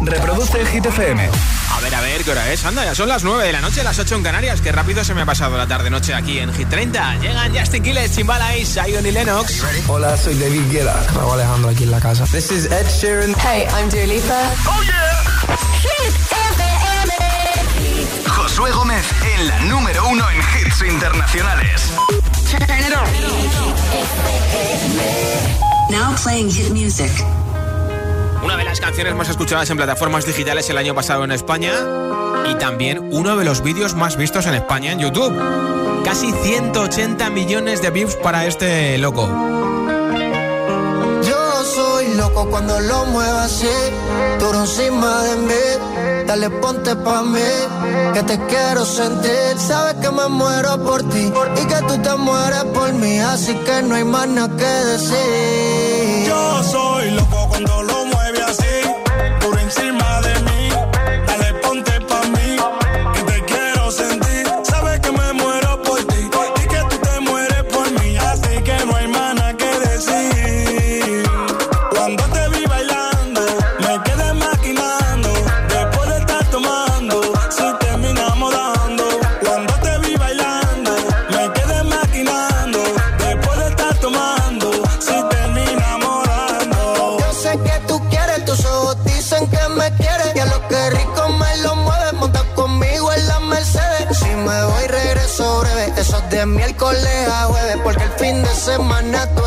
Reproduce Hit FM. A ver, a ver, ¿qué hora es? Anda, ya son las 9 de la noche, las 8 en Canarias. Qué rápido se me ha pasado la tarde-noche aquí en Hit 30. Llegan Justin Quiles, Chimbala y Zion y Lennox. Hola, soy David Guetta. Me Alejandro aquí en la casa. This is Ed Sheeran. Hey, I'm Dua Lipa. ¡Oh, yeah! Hit FM. Josué Gómez en la número uno en hits internacionales. Now playing hit music. Una de las canciones más escuchadas en plataformas digitales el año pasado en España y también uno de los vídeos más vistos en España en YouTube. Casi 180 millones de views para este loco. Yo soy loco cuando lo muevo así, duro encima de mí. Dale, ponte pa' mí, que te quiero sentir. Sabes que me muero por ti y que tú te mueres por mí, así que no hay más nada que decir. Yo soy loco cuando lo miércoles semana tú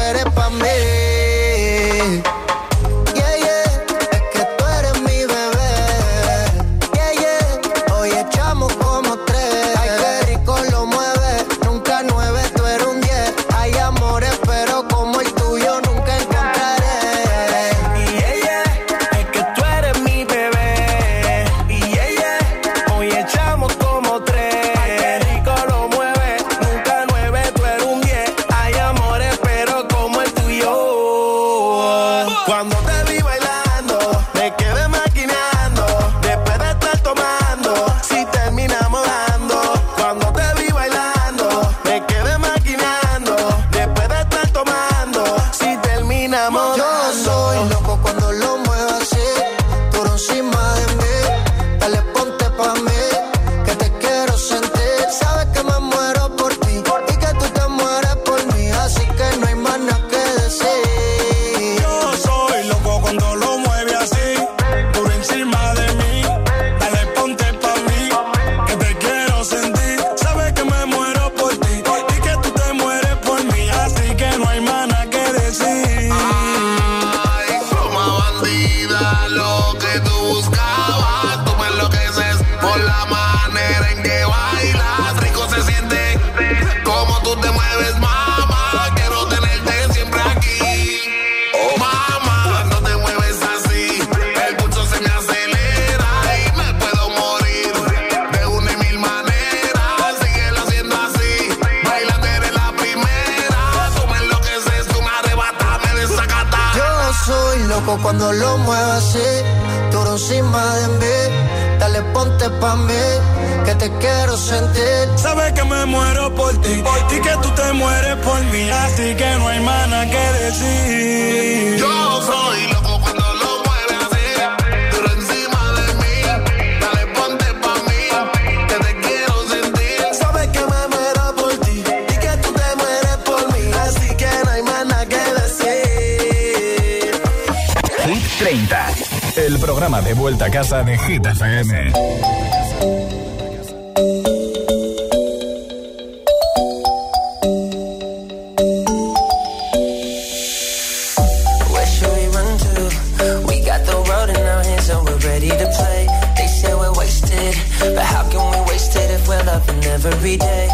how can we waste it if we're loving every day?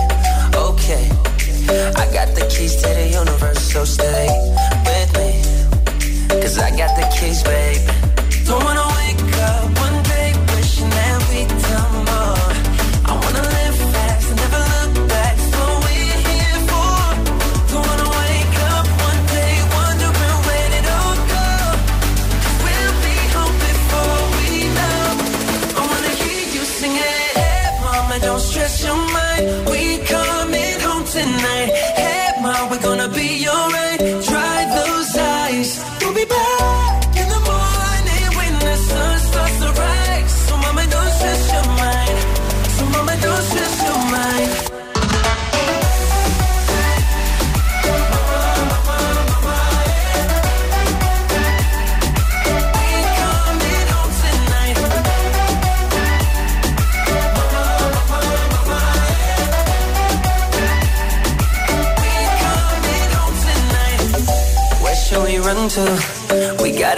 Okay, I got the keys to the universe, so stay with me. Cause I got the keys, babe.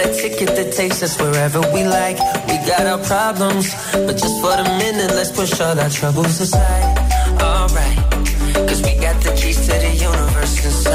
A ticket that takes us wherever we like. We got our problems, but just for the minute, let's push all our troubles aside. Alright, cause we got the keys to the universe inside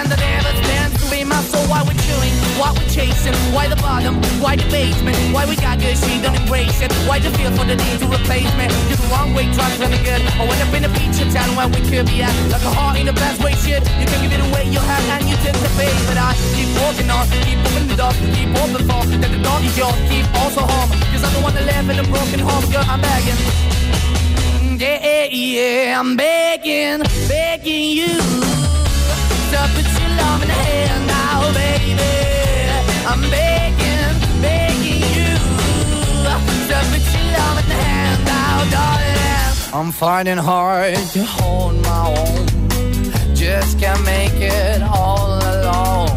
stand, that never stands to be my soul. Why we chewing? Why we chasing? Why the bottom? Why the basement? Why we got good, she don't embrace it? Why the feel for the need to replace me? You're the wrong way, trying to be good. I went up in a feature town where we could be at. Like a heart in the best way, shit. You can give it away, you have, and you take the bait. But I keep walking on, keep moving the door, keep open for that the door is yours. Keep also home, cause I'm the one that live in a broken home, girl. I'm begging. Yeah, yeah, hand baby. I'm begging, begging you to put I'm finding hard to hold my own. Just can't make it all alone.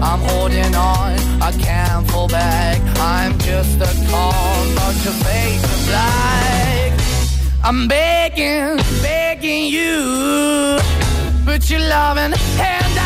I'm holding on, I can't fall back. I'm just a call, not to face the black. I'm begging, begging you. Put your loving hand out.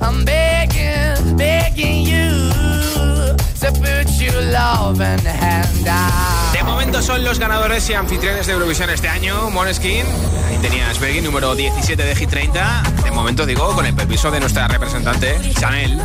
I'm begging, begging you to put your loving hand out. momento son los ganadores y anfitriones de Eurovisión este año. Moneskin, ahí tenías Bergin, número 17 de G30. De momento digo, con el permiso de nuestra representante, Chanel.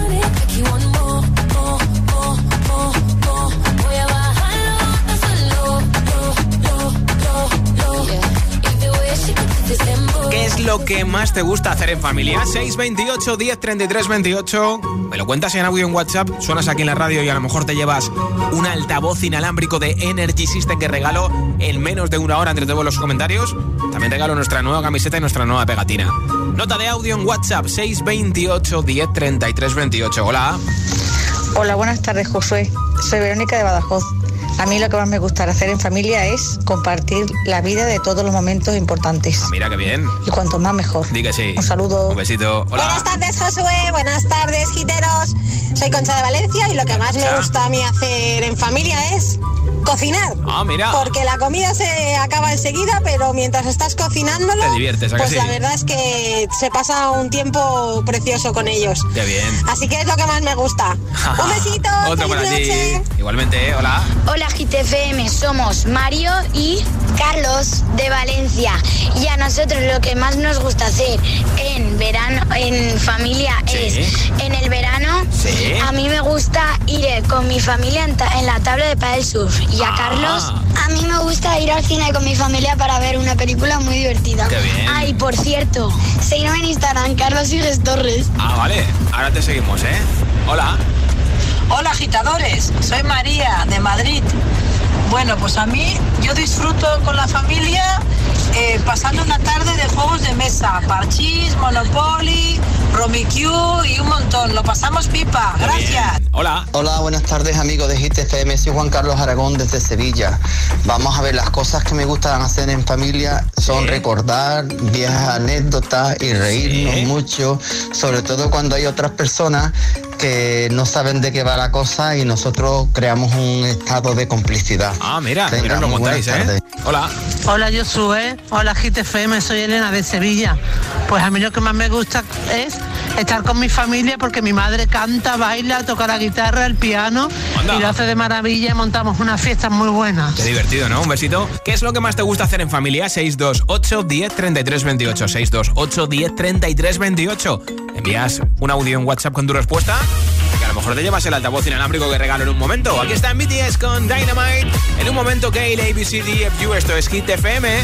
¿Qué es lo que más te gusta hacer en familia? 628 10 33 28. Me lo cuentas en audio en WhatsApp, suenas aquí en la radio y a lo mejor te llevas un altavoz inalámbrico de Energy System que regalo en menos de una hora entre todos los comentarios. También regalo nuestra nueva camiseta y nuestra nueva pegatina. Nota de audio en WhatsApp 628 10 33 28. Hola. Hola, buenas tardes, Josué. Soy Verónica de Badajoz. A mí lo que más me gusta hacer en familia es compartir la vida de todos los momentos importantes. Ah, mira qué bien. Y cuanto más mejor. Diga sí. Un saludo. Un besito. Hola. Buenas tardes, Josué. Buenas tardes, giteros. Soy Concha de Valencia y lo que más me gusta a mí hacer en familia es cocinar. Ah, mira. Porque la comida se acaba enseguida, pero mientras estás cocinándolo, Te diviertes, ¿a que pues sí? la verdad es que se pasa un tiempo precioso con ellos. Qué bien. Así que es lo que más me gusta. un besito. Otro ti. noche. Igualmente, ¿eh? hola. Hola GTFM, somos Mario y Carlos de Valencia y a nosotros lo que más nos gusta hacer en verano, en familia Sí. es en el verano. Sí. A mí me gusta ir con mi familia en, ta- en la tabla de paddle surf y a Ah. Carlos. A mí me gusta ir al cine con mi familia para ver una película muy divertida. Qué bien. Ay, por cierto, seguidme en Instagram, Carlos Sigues Torres. Ah, vale. Ahora te seguimos, ¿eh? Hola. Hola agitadores, soy María de Madrid. Bueno, pues a mí yo disfruto con la familia eh, pasando una tarde de juegos de mesa, parchís, Monopoly, Rummikub y un montón. Lo pasamos pipa. Gracias. Hola. Hola, buenas tardes amigos de Hit FM, soy Juan Carlos Aragón desde Sevilla. Vamos a ver, las cosas que me gustan hacer en familia son recordar viejas anécdotas y reírnos mucho, sobre todo cuando hay otras personas que no saben de qué va la cosa y nosotros creamos un estado de complicidad. Ah, mira, Venga, mira, contáis, ¿eh? Hola. Hola Josué, hola GTFM, soy Elena de Sevilla. Pues a mí lo que más me gusta es estar con mi familia porque mi madre canta, baila, toca la guitarra, el piano Anda. y lo hace de maravilla y montamos unas fiestas muy buenas. Qué divertido, ¿no? Un besito. ¿Qué es lo que más te gusta hacer en familia? 628 10 33 28. 628 10 33 28. Envías un audio en WhatsApp con tu respuesta. Que a lo mejor te llevas el altavoz inalámbrico que regalo en un momento. Aquí está BTS con Dynamite. En un momento, Gale, ABCD, FU. Esto es Hit FM.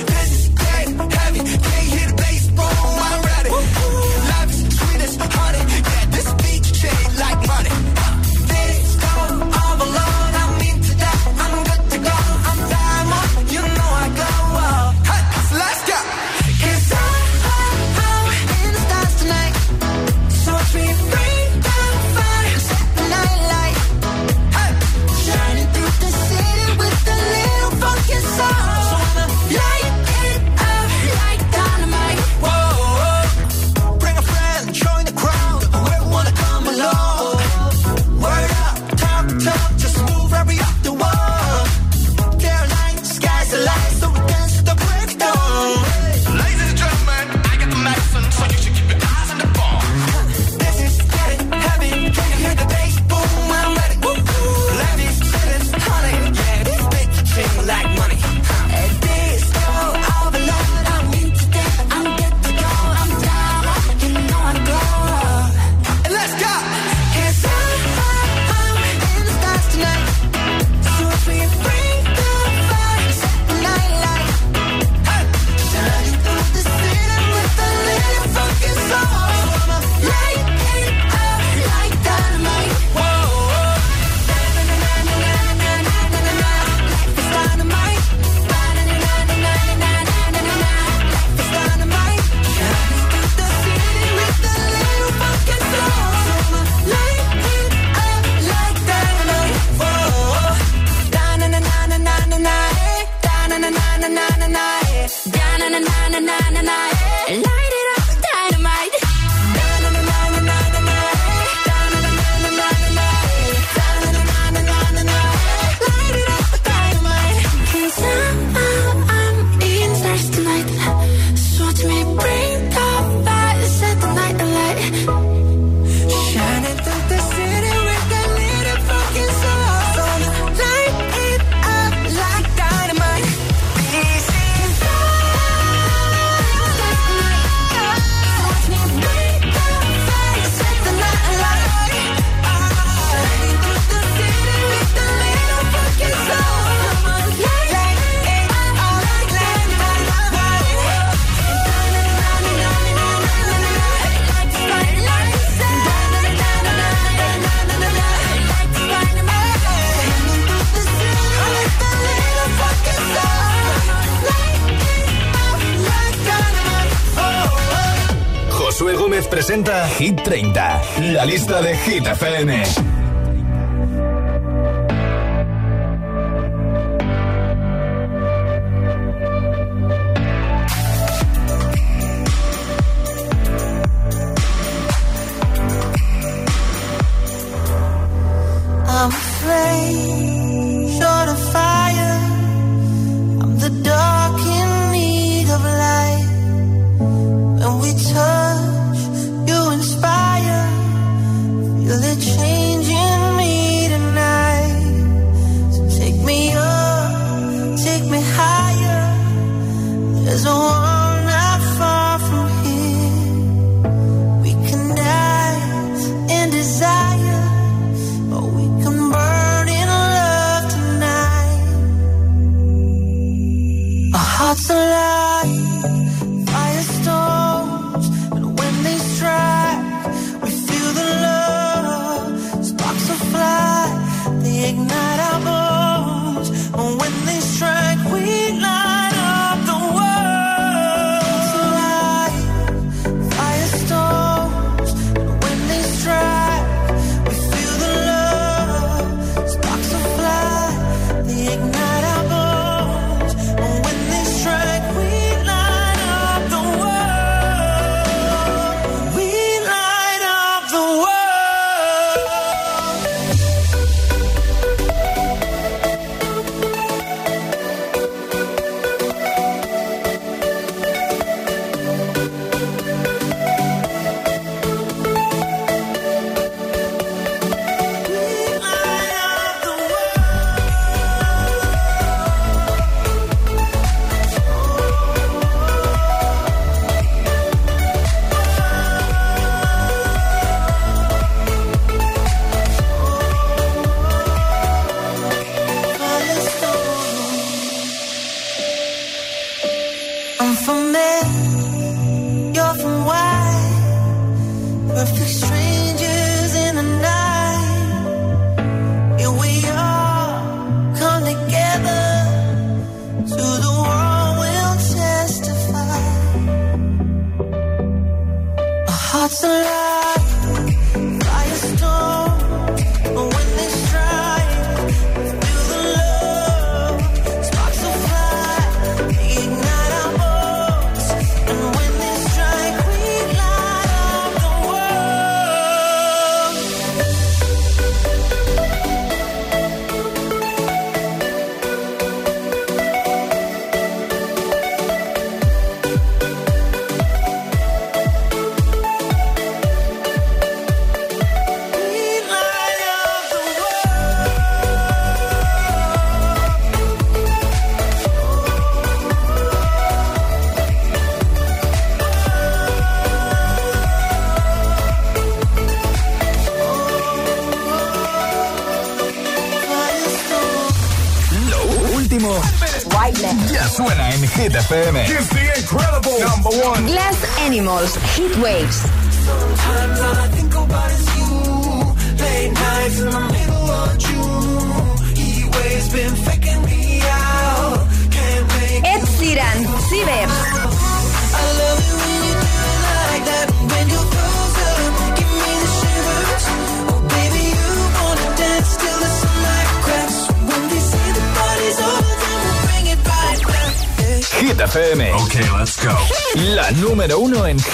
presenta Hit 30, la lista de Hit FM.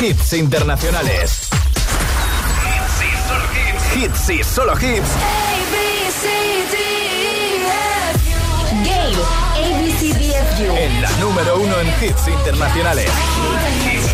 hits internacionales. Hits y solo hits. Game, En la número uno en hits internacionales. Hits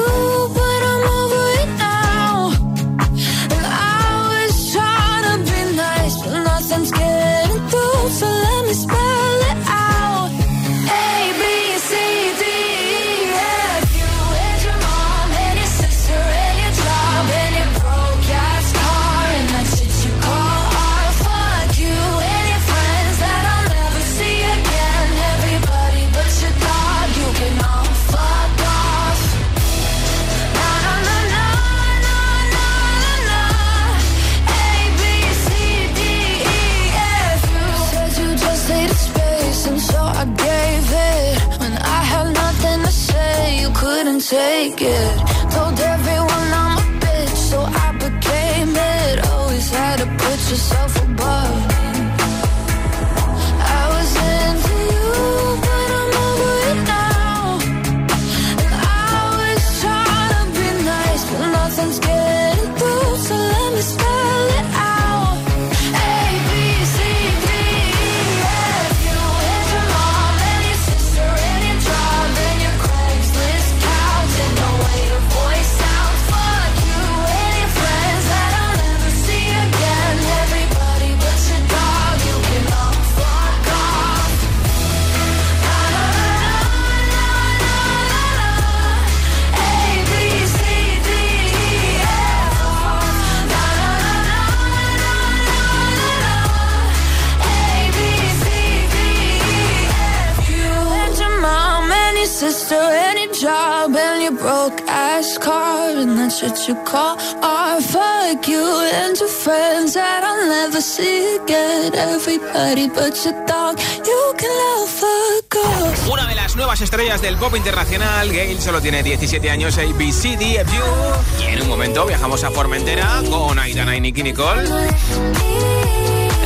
Una de las nuevas estrellas del pop internacional, Gail solo tiene 17 años, ABCDFU. Y en un momento viajamos a Formentera con Aitana y Nicky Nicole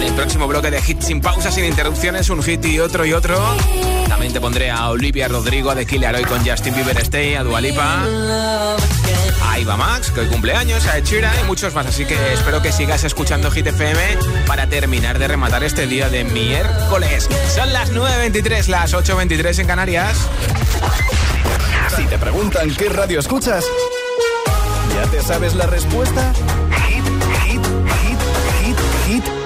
el próximo bloque de hits sin pausa, sin interrupciones, un hit y otro y otro. También te pondré a Olivia Rodrigo, a The Killer Hoy con Justin Bieber Stay, a Dualipa, a Iba Max, que hoy cumpleaños, a Echira y muchos más. Así que espero que sigas escuchando Hit FM para terminar de rematar este día de miércoles. Son las 9.23, las 8.23 en Canarias. Si te preguntan qué radio escuchas, ¿ya te sabes la respuesta?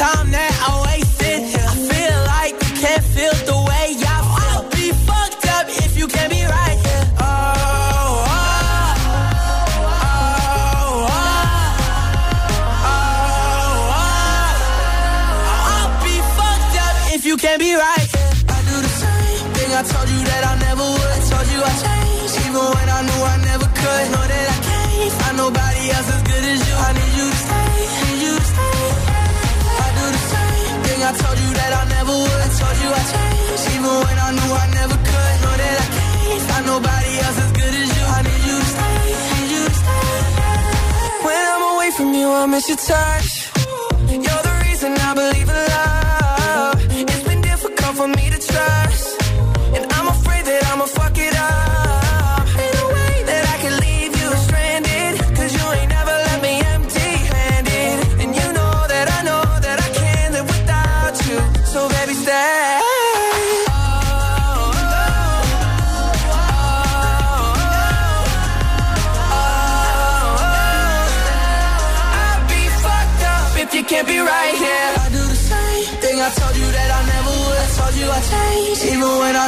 time I miss your touch.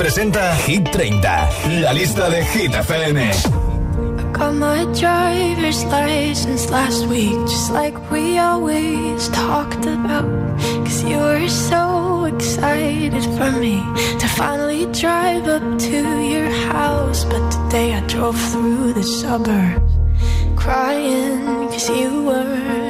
presenta Hit 30, la lista de Hit FM. Got my driver's license last week, just like we always talked about. Cause you were so excited for me to finally drive up to your house. But today I drove through the suburbs, crying cause you weren't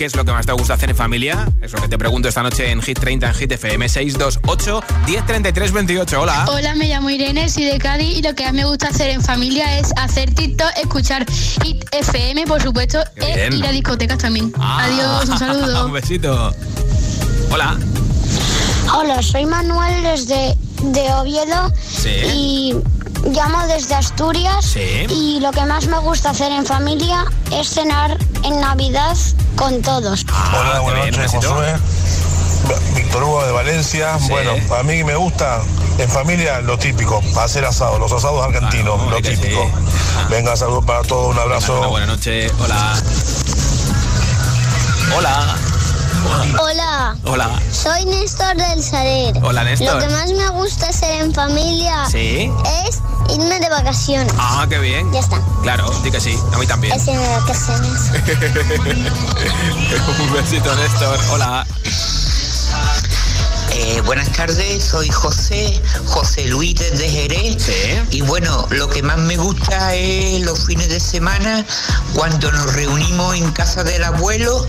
¿Qué es lo que más te gusta hacer en familia? Es lo que te pregunto esta noche en Hit 30 en Hit FM 628 1033 28. Hola. Hola, me llamo Irene, soy de Cádiz y lo que más me gusta hacer en familia es hacer TikTok, escuchar Hit FM, por supuesto, e ir a discotecas también. Ah. Adiós, un un saludo. besito. Hola. Hola, soy Manuel desde de Oviedo Sí. y llamo desde Asturias Sí. y lo que más me gusta hacer en familia es cenar en Navidad con todos. Hola, buenas noches, Josué. Víctor Hugo de Valencia. Bueno, a mí me gusta en familia lo típico, hacer asado, los asados argentinos, lo típico. Venga, saludos para todos, un abrazo. Una buena noche. Hola. Hola. Hola, Hola. soy Néstor del Saler. Hola, Néstor. Lo que más me gusta hacer en familia Sí. es irme de vacaciones. Ah, qué bien. Ya está. Claro, di que sí. A mí también. Es irme de vacaciones. un besito, Néstor. Hola. Eh, buenas tardes, soy José, José Luis desde Jerez. Y bueno, lo que más me gusta es los fines de semana cuando nos reunimos en casa del abuelo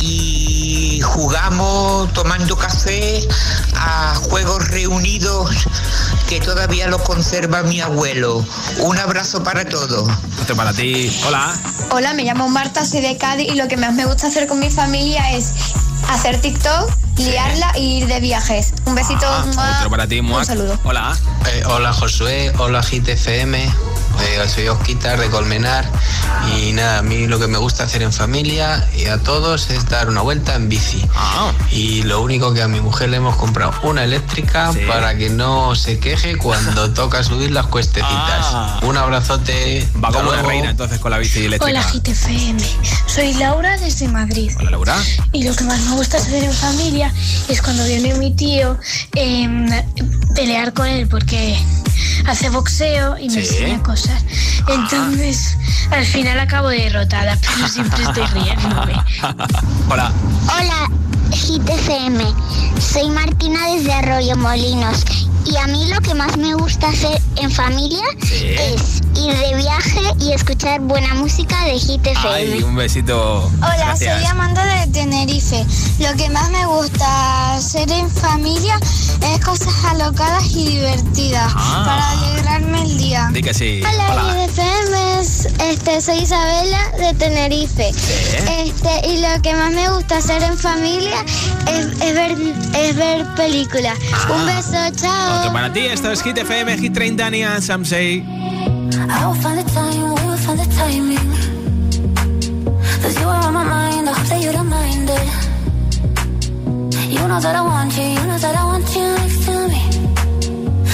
y jugamos tomando café a juegos reunidos que todavía los conserva mi abuelo. Un abrazo para todos. Otro para ti. Hola. Hola, me llamo Marta, soy de Cádiz y lo que más me gusta hacer con mi familia es hacer TikTok, liarla y ir de viajes. Un besito. ¡mua! Otro para ti, Muac. Un saludo. Hola. Eh, hola Josué, hola GTFM, eh, soy Osquitar de Colmenar y nada, a mí lo que me gusta hacer en familia y a todos es dar una vuelta en bici. Y lo único que a mi mujer le hemos comprado una eléctrica para que no se queje cuando toca subir las cuestecitas. Ah. Un abrazote. Va como una reina entonces con la bici eléctrica. Hola GTFM, soy Laura desde Madrid. Hola, Laura. Y lo que más me gusta hacer en familia es cuando viene mi tío em, pelear con él porque hace boxeo y me Sí. enseña cosas. Entonces, al final acabo derrotada, pero siempre estoy riéndome. Hola. Hola, GTFM. Soy Martina desde Arroyo Molinos. Y a mí lo que más me gusta hacer en familia es ir de viaje y escuchar buena música de GTFM. Ay, un besito. Hola, Gracias. soy Amanda de Tenerife. Lo que más me gusta hacer en familia es cosas alocadas y divertidas Ah. Para alegrarme el día. Di que sí. Hola, GTFM. Este, soy Isabela de Tenerife. Este, y lo que más me gusta hacer en familia es, es ver, es ver películas. Un beso, chao. Otro para ti. Esto es Hit FM, Hit 30, Nia Samsei. I will find the time, we will find the timing. Cause you are on my mind, I hope that you don't mind it. You know that I want you, you know that I want you next to me.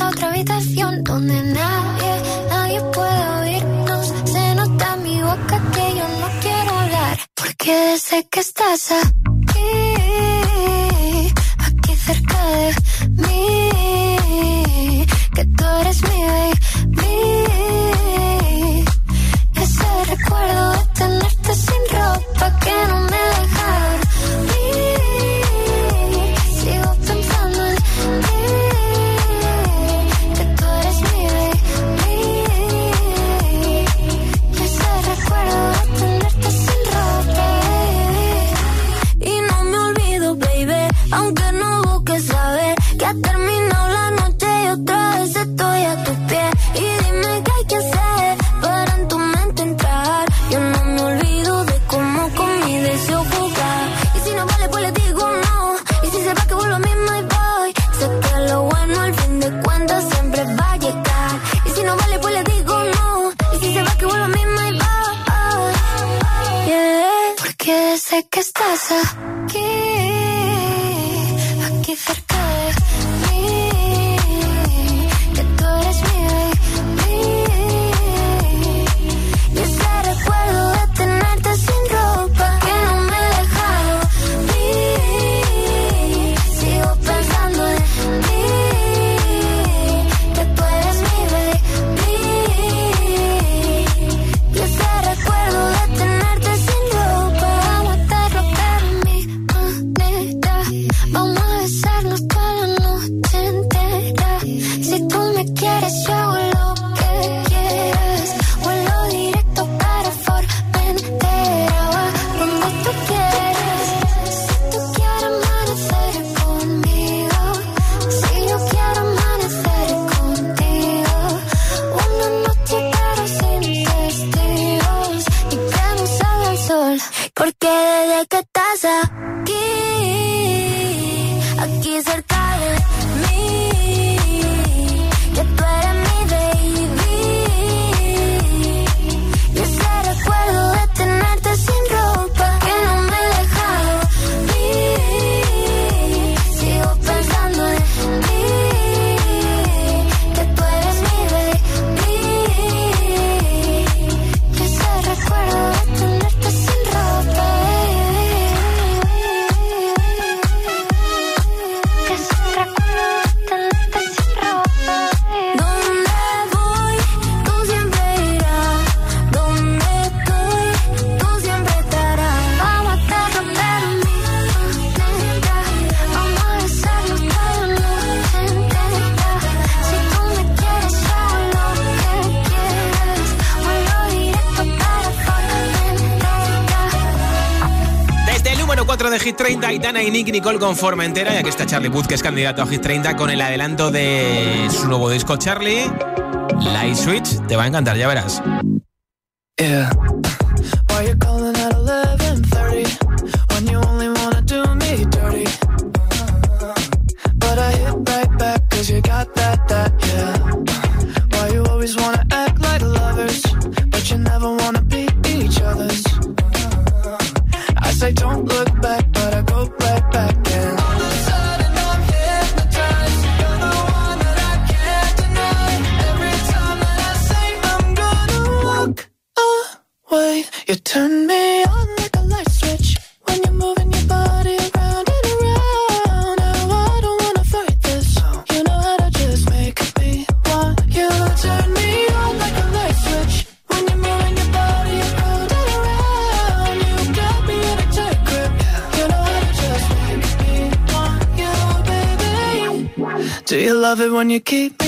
A otra habitación donde nadie, nadie puede oírnos. Se nota en mi boca que yo no quiero hablar. Porque sé que estás aquí. Aitana y Nicky Nicole con Formentera. Y aquí está Charlie Puth, que es candidato a Hit 30 con el adelanto de su nuevo disco Charlie. Light Switch, te va a encantar, ya verás. when you keep me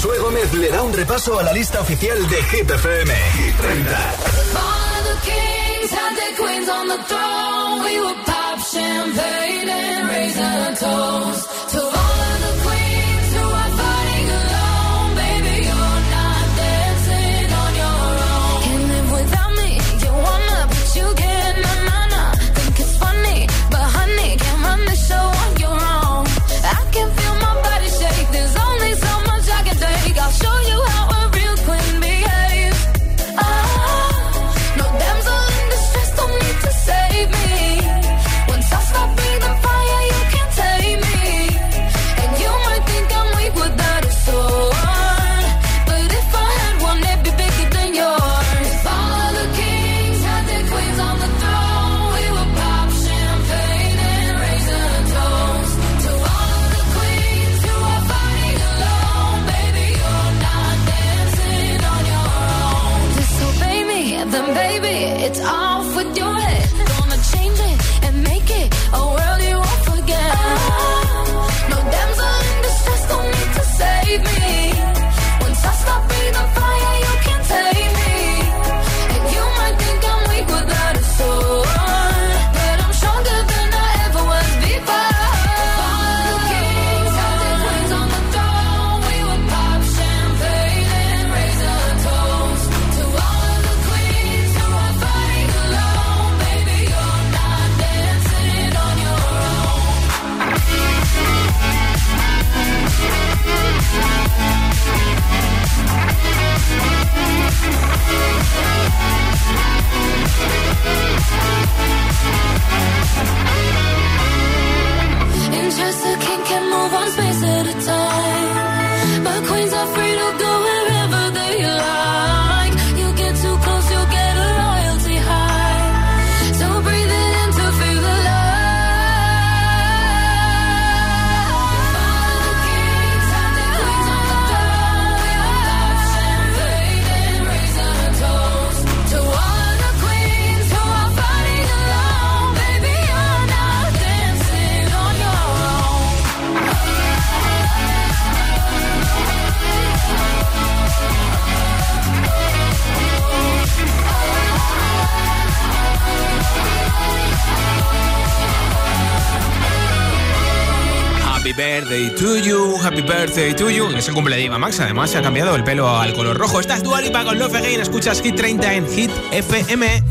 Josué Gómez le da un repaso a la lista oficial de Hit FM. It's all Birthday to You. Es el cumple de Iba Max. Además, se ha cambiado el pelo al color rojo. Estás es Dualipa con Love Again. Escuchas Hit 30 en Hit FM.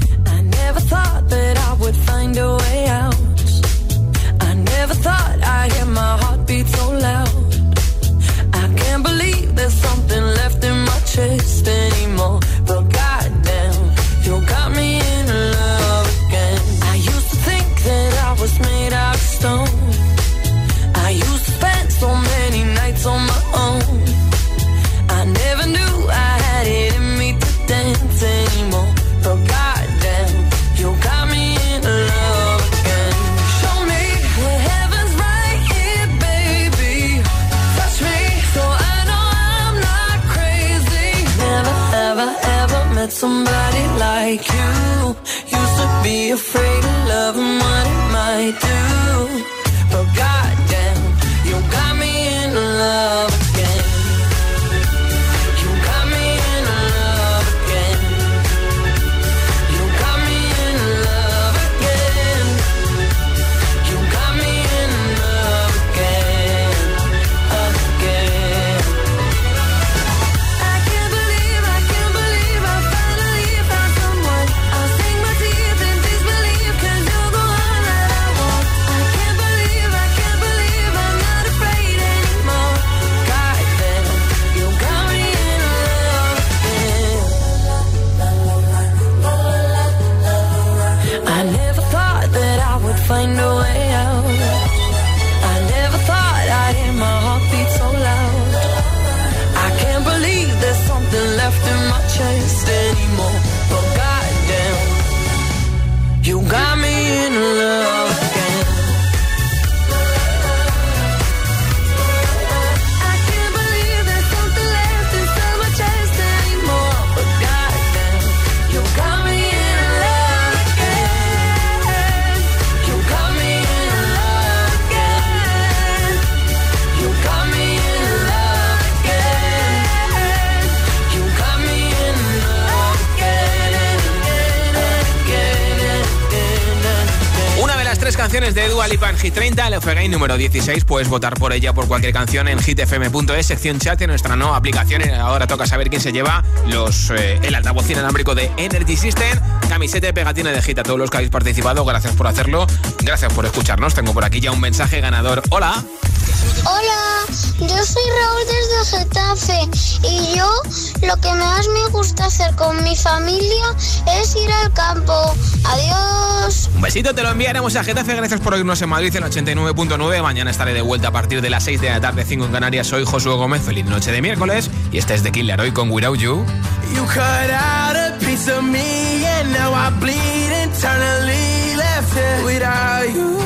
Canciones de Dua Lipa en Hit 30, el Game número 16. Puedes votar por ella por cualquier canción en hitfm.es, sección chat en nuestra nueva aplicación. Ahora toca saber quién se lleva los eh, el altavoz inalámbrico de Energy System, camiseta y pegatina de Hit a todos los que habéis participado. Gracias por hacerlo. Gracias por escucharnos. Tengo por aquí ya un mensaje ganador. Hola. Hola, yo soy Raúl desde Getafe y yo lo que más me gusta hacer con mi familia es ir al campo. Adiós. Un besito, te lo enviaremos a Getafe. Gracias por oírnos en Madrid en 89.9. Mañana estaré de vuelta a partir de las 6 de la tarde, 5 en Canarias. Soy Josué Gómez. Feliz noche de miércoles. Y este es The Killer hoy con Without You. You cut out a piece of me and now I bleed internally left it without you,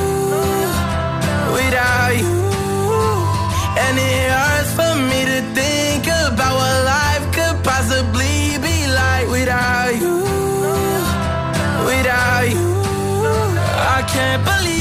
without you. And it hurts for me to think about what life could possibly be like without you, without you. I can't believe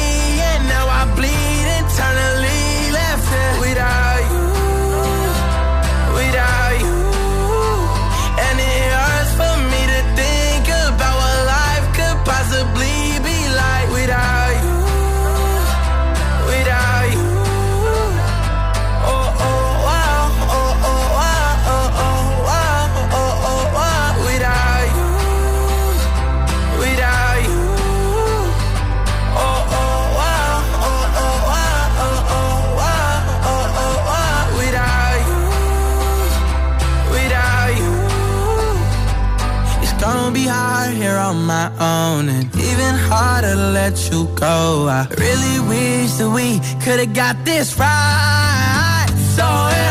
even harder to let you go. I really wish that we could've got this right. So here